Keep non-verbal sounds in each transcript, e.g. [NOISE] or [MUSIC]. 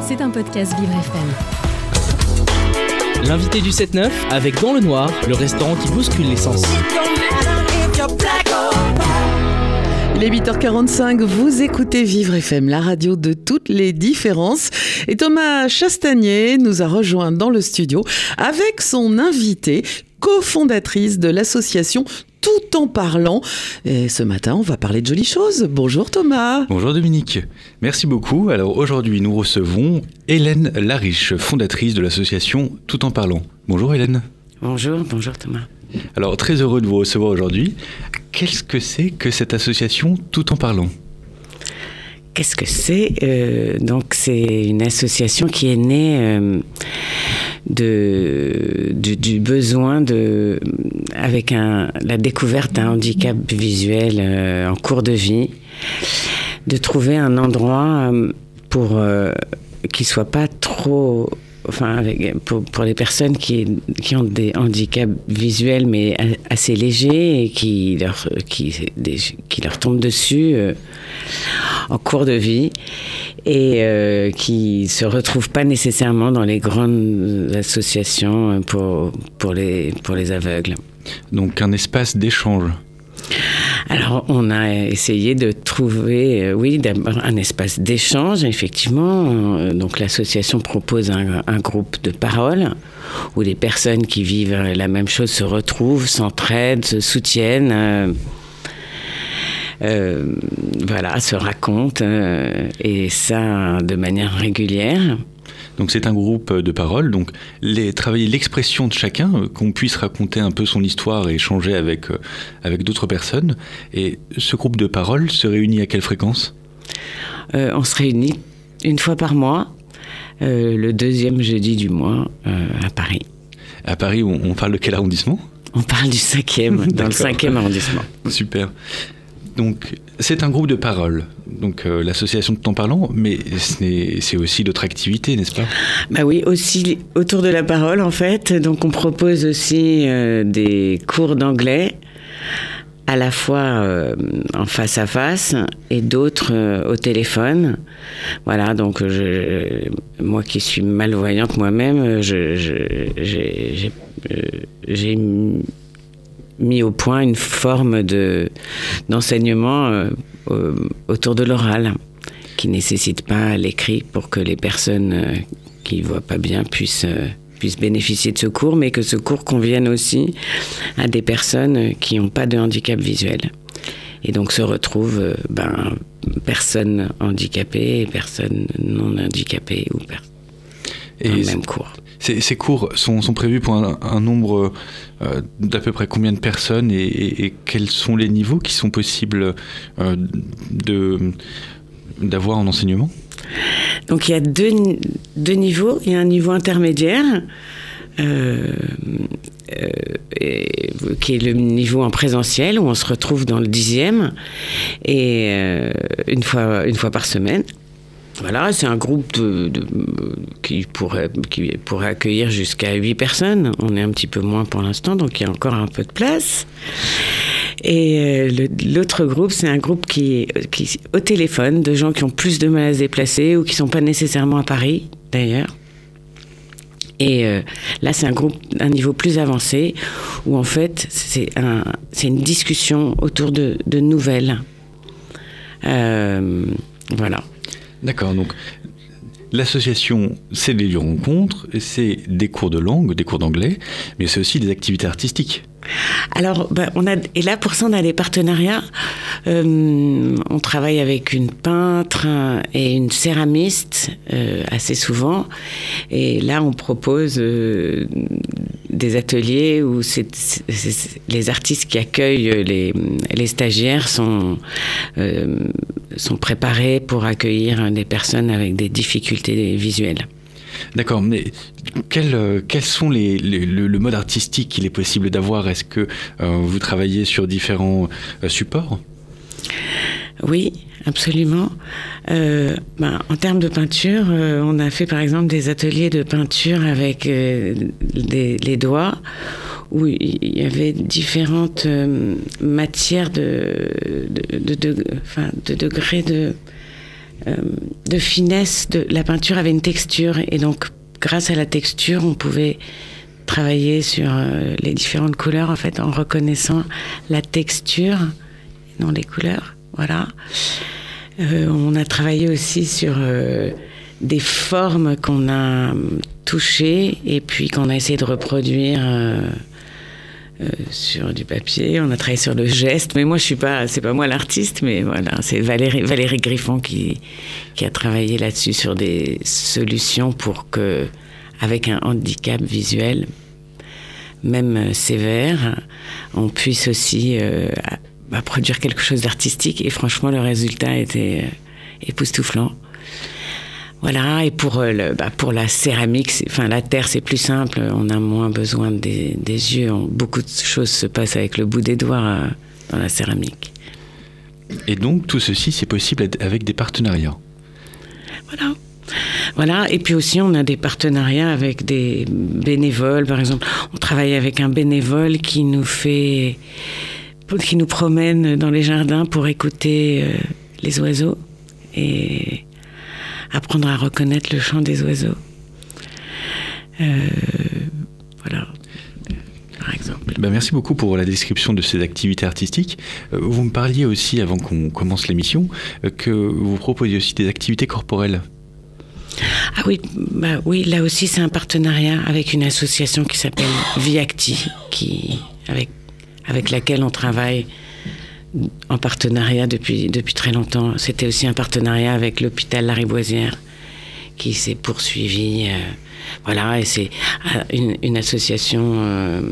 C'est un podcast Vivre FM. L'invité du 7-9 avec Dans le Noir, le restaurant qui bouscule l'essence. Il est 8h45, vous écoutez Vivre FM, la radio de toutes les différences. Et Thomas Chastagnier nous a rejoint dans le studio avec son invité, cofondatrice de l'association tout en parlant. Et ce matin, on va parler de jolies choses. Bonjour Thomas. Bonjour Dominique. Merci beaucoup. Alors aujourd'hui, nous recevons Hélène Lariche, fondatrice de l'association Tout en parlant. Bonjour Hélène. Bonjour, bonjour Thomas. Alors très heureux de vous recevoir aujourd'hui. Qu'est-ce que c'est que cette association Tout en parlant? Qu'est-ce que c'est euh, Donc c'est une association qui est née euh, de, du, besoin de, avec un, la découverte d'un handicap visuel euh, en cours de vie, de trouver un endroit pour qui soit pas trop enfin, pour, les personnes qui, qui, ont des handicaps visuels mais assez légers et qui leur, qui, leur tombent dessus euh, en cours de vie et euh, qui se retrouvent pas nécessairement dans les grandes associations pour, pour, les, pour les aveugles. Donc un espace d'échange alors, on a essayé de trouver, euh, oui, un espace d'échange, effectivement. Euh, donc, l'association propose un, groupe de parole où les personnes qui vivent la même chose se retrouvent, s'entraident, se soutiennent. Euh, voilà, se racontent, et ça de manière régulière. Donc c'est un groupe de paroles, donc les, travailler l'expression de chacun, euh, qu'on puisse raconter un peu son histoire et échanger avec, euh, avec d'autres personnes. Et ce groupe de paroles se réunit à quelle fréquence? Euh, On se réunit une fois par mois, le deuxième jeudi du mois à Paris. À Paris, on, parle de quel arrondissement? On parle du cinquième, dans le cinquième arrondissement. Super. Donc, c'est un groupe de paroles, donc euh, l'association de temps parlant, mais c'est aussi d'autres activités, n'est-ce pas? Bah oui, aussi autour de la parole, en fait. Donc, on propose aussi euh, des cours d'anglais, à la fois euh, en face à face et d'autres au téléphone. Voilà, donc moi qui suis malvoyante moi-même, j'ai mis au point une forme de d'enseignement euh, autour de l'oral qui nécessite pas l'écrit pour que les personnes euh, qui voient pas bien puissent euh, puissent bénéficier de ce cours, mais que ce cours convienne aussi à des personnes qui n'ont pas de handicap visuel. Et donc se retrouvent ben, personnes handicapées et personnes non handicapées ou dans le même cours. Ces, cours sont, prévus pour un, nombre euh, d'à peu près combien de personnes et, quels sont les niveaux qui sont possibles euh, d'avoir en enseignement? Donc il y a deux, niveaux. Il y a un niveau intermédiaire. Euh, qui est le niveau en présentiel où on se retrouve dans le dixième et une fois une fois par semaine voilà, c'est un groupe qui, pourrait, qui pourrait accueillir jusqu'à 8 personnes. On est un petit peu moins pour l'instant, donc il y a encore un peu de place. Et euh, l'autre groupe, c'est un groupe qui qui au téléphone, de gens qui ont plus de mal à se déplacer ou qui ne sont pas nécessairement à Paris, d'ailleurs. Et euh, là, c'est un groupe d'un niveau plus avancé où en fait, c'est un, une discussion autour de, de nouvelles. Euh, voilà. D'accord, donc L'association, c'est des lieux rencontres, c'est des cours de langue, des cours d'anglais, mais c'est aussi des activités artistiques. Alors, ben, on a, et là, pour ça, on a des partenariats. Euh, on travaille avec une peintre et une céramiste euh, assez souvent. Et là, on propose euh, des ateliers où les artistes qui accueillent les, stagiaires sont, sont préparés pour accueillir des personnes avec des difficultés visuelles. D'accord, mais quels euh, sont les, le, mode artistique qu'il est possible d'avoir? Est-ce que euh, vous travaillez sur différents euh, supports? Oui, absolument. Ben, en termes de peinture, on a fait par exemple des ateliers de peinture avec les doigts où il y avait différentes matières de, de, de, de degrés de euh, finesse. La peinture avait une texture et donc grâce à la texture, on pouvait travailler sur euh, les différentes couleurs en fait en reconnaissant la texture, non les couleurs. Voilà. Euh, on a travaillé aussi sur des formes qu'on a touchées et puis qu'on a essayé de reproduire euh, sur du papier. On a travaillé sur le geste. Mais moi, je suis pas, c'est pas moi l'artiste, mais voilà, c'est Valérie, Valérie Griffon qui, qui a travaillé là-dessus sur des solutions pour que, avec un handicap visuel, même sévère, on puisse aussi euh, produire quelque chose d'artistique. Et franchement, le résultat était euh, époustouflant. Voilà, et pour, euh, le, bah pour la céramique, enfin la terre, c'est plus simple, on a moins besoin des, des, yeux. beaucoup de choses se passent avec le bout des doigts euh, dans la céramique. Et donc tout ceci, c'est possible avec des partenariats Voilà. Voilà, et puis aussi on a des partenariats avec des bénévoles, par exemple, on travaille avec un bénévole qui nous fait, qui nous promène dans les jardins pour écouter euh, les oiseaux. Et apprendre à reconnaître le chant des oiseaux. Euh, voilà. Par exemple. Ben merci beaucoup pour la description de ces activités artistiques. Euh, vous me parliez aussi, avant qu'on commence l'émission, que vous proposiez aussi des activités corporelles. Ah oui, bah oui, là aussi c'est un partenariat avec une association qui s'appelle Viacti, qui avec avec laquelle on travaille en partenariat depuis, depuis très longtemps. C'était aussi un partenariat avec l'hôpital Lariboisière qui s'est poursuivi. Euh, voilà, et c'est euh, une, une, association euh,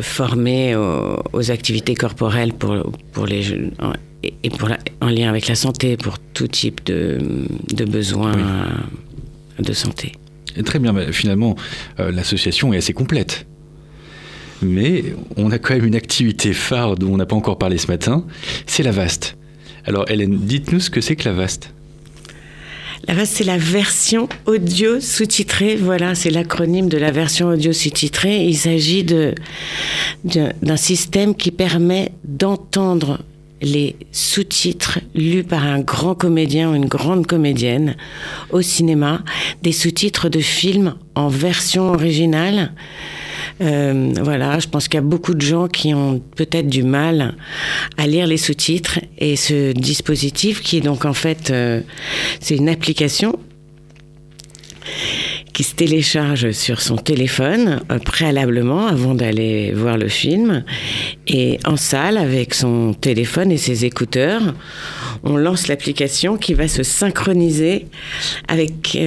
formée aux, activités corporelles pour, pour les jeunes et pour en lien avec la santé, pour tout type de, de besoins de santé. Très bien, finalement, l'association est assez complète mais on a quand même une activité phare dont on n'a pas encore parlé ce matin, c'est la VAST. Alors Hélène, dites-nous ce que c'est que la VAST. La VAST, c'est la version audio sous-titrée. Voilà, c'est l'acronyme de la version audio sous-titrée. Il s'agit d'un système qui permet d'entendre les sous-titres lus par un grand comédien ou une grande comédienne au cinéma, des sous-titres de films en version originale euh, voilà, je pense qu'il y a beaucoup de gens qui ont peut-être du mal à lire les sous-titres et ce dispositif qui est donc en fait, euh, c'est une application qui se télécharge sur son téléphone euh, préalablement avant d'aller voir le film. Et en salle, avec son téléphone et ses écouteurs, on lance l'application qui va se synchroniser avec,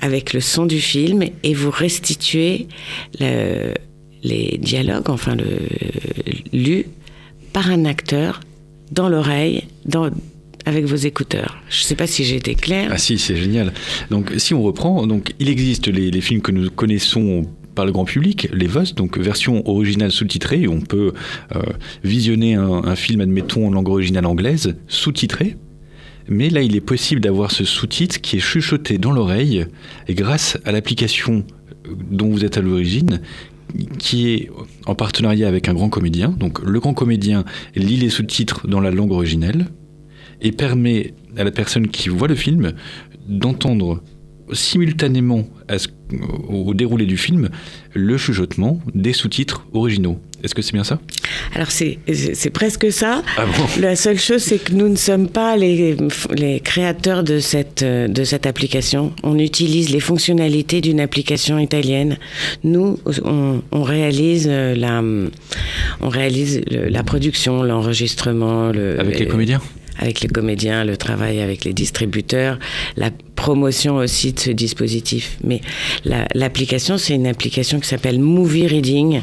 avec le son du film et vous restituez les dialogues, enfin le lu par un acteur dans l'oreille, avec vos écouteurs. Je ne sais pas si j'ai été claire. Ah si, c'est génial. Donc si on reprend, donc il existe les, films que nous connaissons par le grand public, les VOS, donc version originale sous-titrée. On peut euh, visionner un, film, admettons, en langue originale anglaise, sous-titré. Mais là, il est possible d'avoir ce sous-titre qui est chuchoté dans l'oreille, et grâce à l'application euh, dont vous êtes à l'origine, qui est en partenariat avec un grand comédien. Donc le grand comédien lit les sous-titres dans la langue originelle et permet à la personne qui voit le film d'entendre simultanément au déroulé du film le chuchotement des sous-titres originaux. Est-ce que c'est bien ça? Alors c'est presque ça. Ah [LAUGHS] La seule chose, c'est que nous ne sommes pas les, les créateurs de cette, de cette application. On utilise les fonctionnalités d'une application italienne. Nous, on, on réalise, la, on réalise la production, l'enregistrement. Le, Avec les comédiens? Avec les comédiens, le travail avec les distributeurs, la promotion aussi de ce dispositif. Mais l'application, c'est une application qui s'appelle Movie Reading,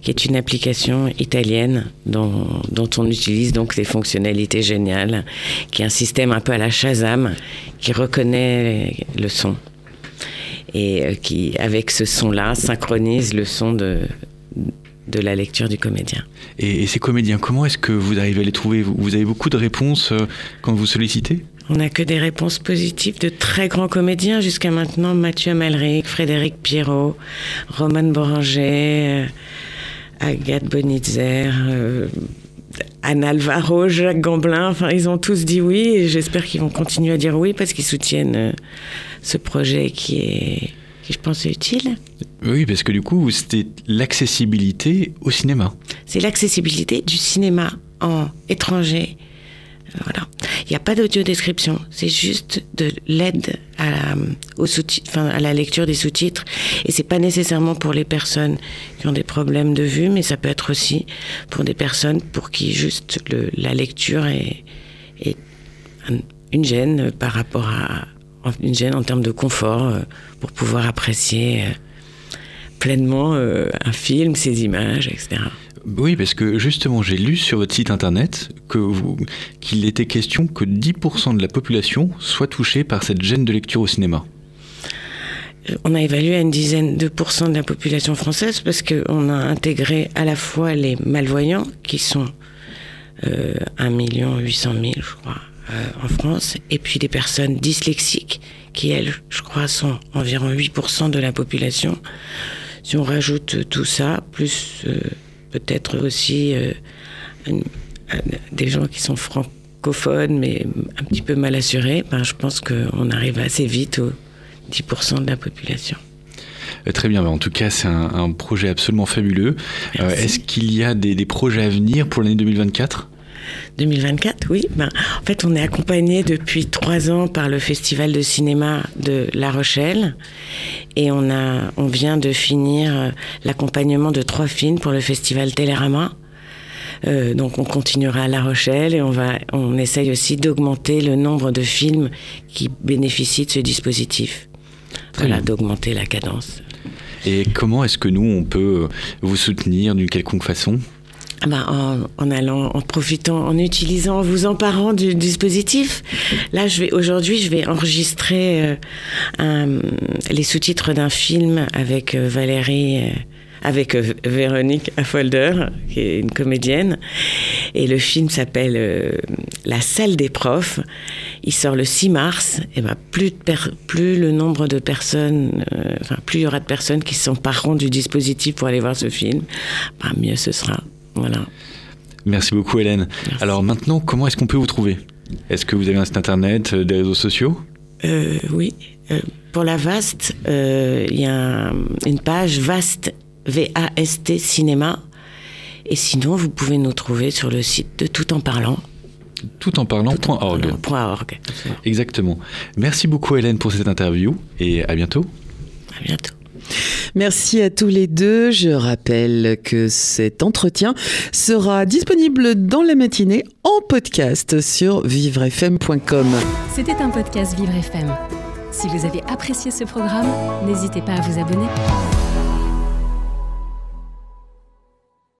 qui est une application italienne dont, dont, on utilise donc des fonctionnalités géniales, qui est un système un peu à la Shazam, qui reconnaît le son et euh, qui, avec ce son-là, synchronise le son de, de la lecture du comédien. Et, ces comédiens, comment est-ce que vous arrivez à les trouver? Vous avez beaucoup de réponses euh, quand vous sollicitez? On n'a que des réponses positives de très grands comédiens jusqu'à maintenant. Mathieu Amalric, Frédéric Pierrot, Roman Boranger, euh, Agathe Bonitzer, euh, Anne Alvaro, Jacques Gamblin, enfin, ils ont tous dit oui et j'espère qu'ils vont continuer à dire oui parce qu'ils soutiennent euh, ce projet qui est, qui je pense est utile. Oui, parce que du coup, c'était l'accessibilité au cinéma. C'est l'accessibilité du cinéma en étranger. Voilà. Il n'y a pas d'audio-description, c'est juste de l'aide à la, au enfin, à la lecture des sous-titres. Et c'est pas nécessairement pour les personnes qui ont des problèmes de vue, mais ça peut être aussi pour des personnes pour qui juste le, la lecture est, est une gêne par rapport à une gêne en termes de confort euh, pour pouvoir apprécier euh, pleinement euh, un film, ses images, etc. Oui, parce que justement, j'ai lu sur votre site internet que qu'il était question que 10% de la population soit touchée par cette gêne de lecture au cinéma. On a évalué à une dizaine de pourcents de la population française parce qu'on a intégré à la fois les malvoyants, qui sont euh, 1 800 000, je crois, en France, et puis les personnes dyslexiques, qui elles, je crois, sont environ 8% de la population. Si on rajoute tout ça, plus euh, peut-être aussi euh, des gens qui sont francophones mais un petit peu mal assurés, ben, je pense qu'on arrive assez vite aux 10% de la population. Euh, très bien, en tout cas c'est un, projet absolument fabuleux. Euh, est-ce qu'il y a des, projets à venir pour l'année 2024 2024, oui. Ben, en fait, on est accompagné depuis trois ans par le Festival de cinéma de La Rochelle et on, a, on vient de finir euh, l'accompagnement de trois films pour le Festival Télérama. Euh, donc on continuera à La Rochelle et on va, on essaye aussi d'augmenter le nombre de films qui bénéficient de ce dispositif. voilà, d'augmenter la cadence. Et comment est-ce que nous on peut vous soutenir d'une quelconque façon? Ah ben, en, allant, en profitant, en utilisant, en vous emparant du dispositif. Là, je vais aujourd'hui, je vais enregistrer euh, les sous-titres d'un film avec euh, Valérie, euh, avec Véronique Affolder, qui est une comédienne. Et le film s'appelle La salle des profs. Il sort le 6 mars. Et ben, plus, plus le nombre de personnes, enfin, plus il y aura de personnes qui s'empareront du dispositif pour aller voir ce film, ben, mieux ce sera. Voilà. Merci beaucoup Hélène. Alors maintenant, comment est-ce qu'on peut vous trouver? Est-ce que vous avez un site internet, euh, des réseaux sociaux? Euh, Oui. Euh, pour la Vaste, il y a une page Vaste, V-A-S-T Cinéma. Et sinon, vous pouvez nous trouver sur le site de Tout en parlant. Tout en parlant.org. Exactement. Merci beaucoup Hélène pour cette interview et à bientôt. À bientôt. Merci à tous les deux. Je rappelle que cet entretien sera disponible dans la matinée en podcast sur vivrefm.com. C'était un podcast Vivre FM. Si vous avez apprécié ce programme, n'hésitez pas à vous abonner.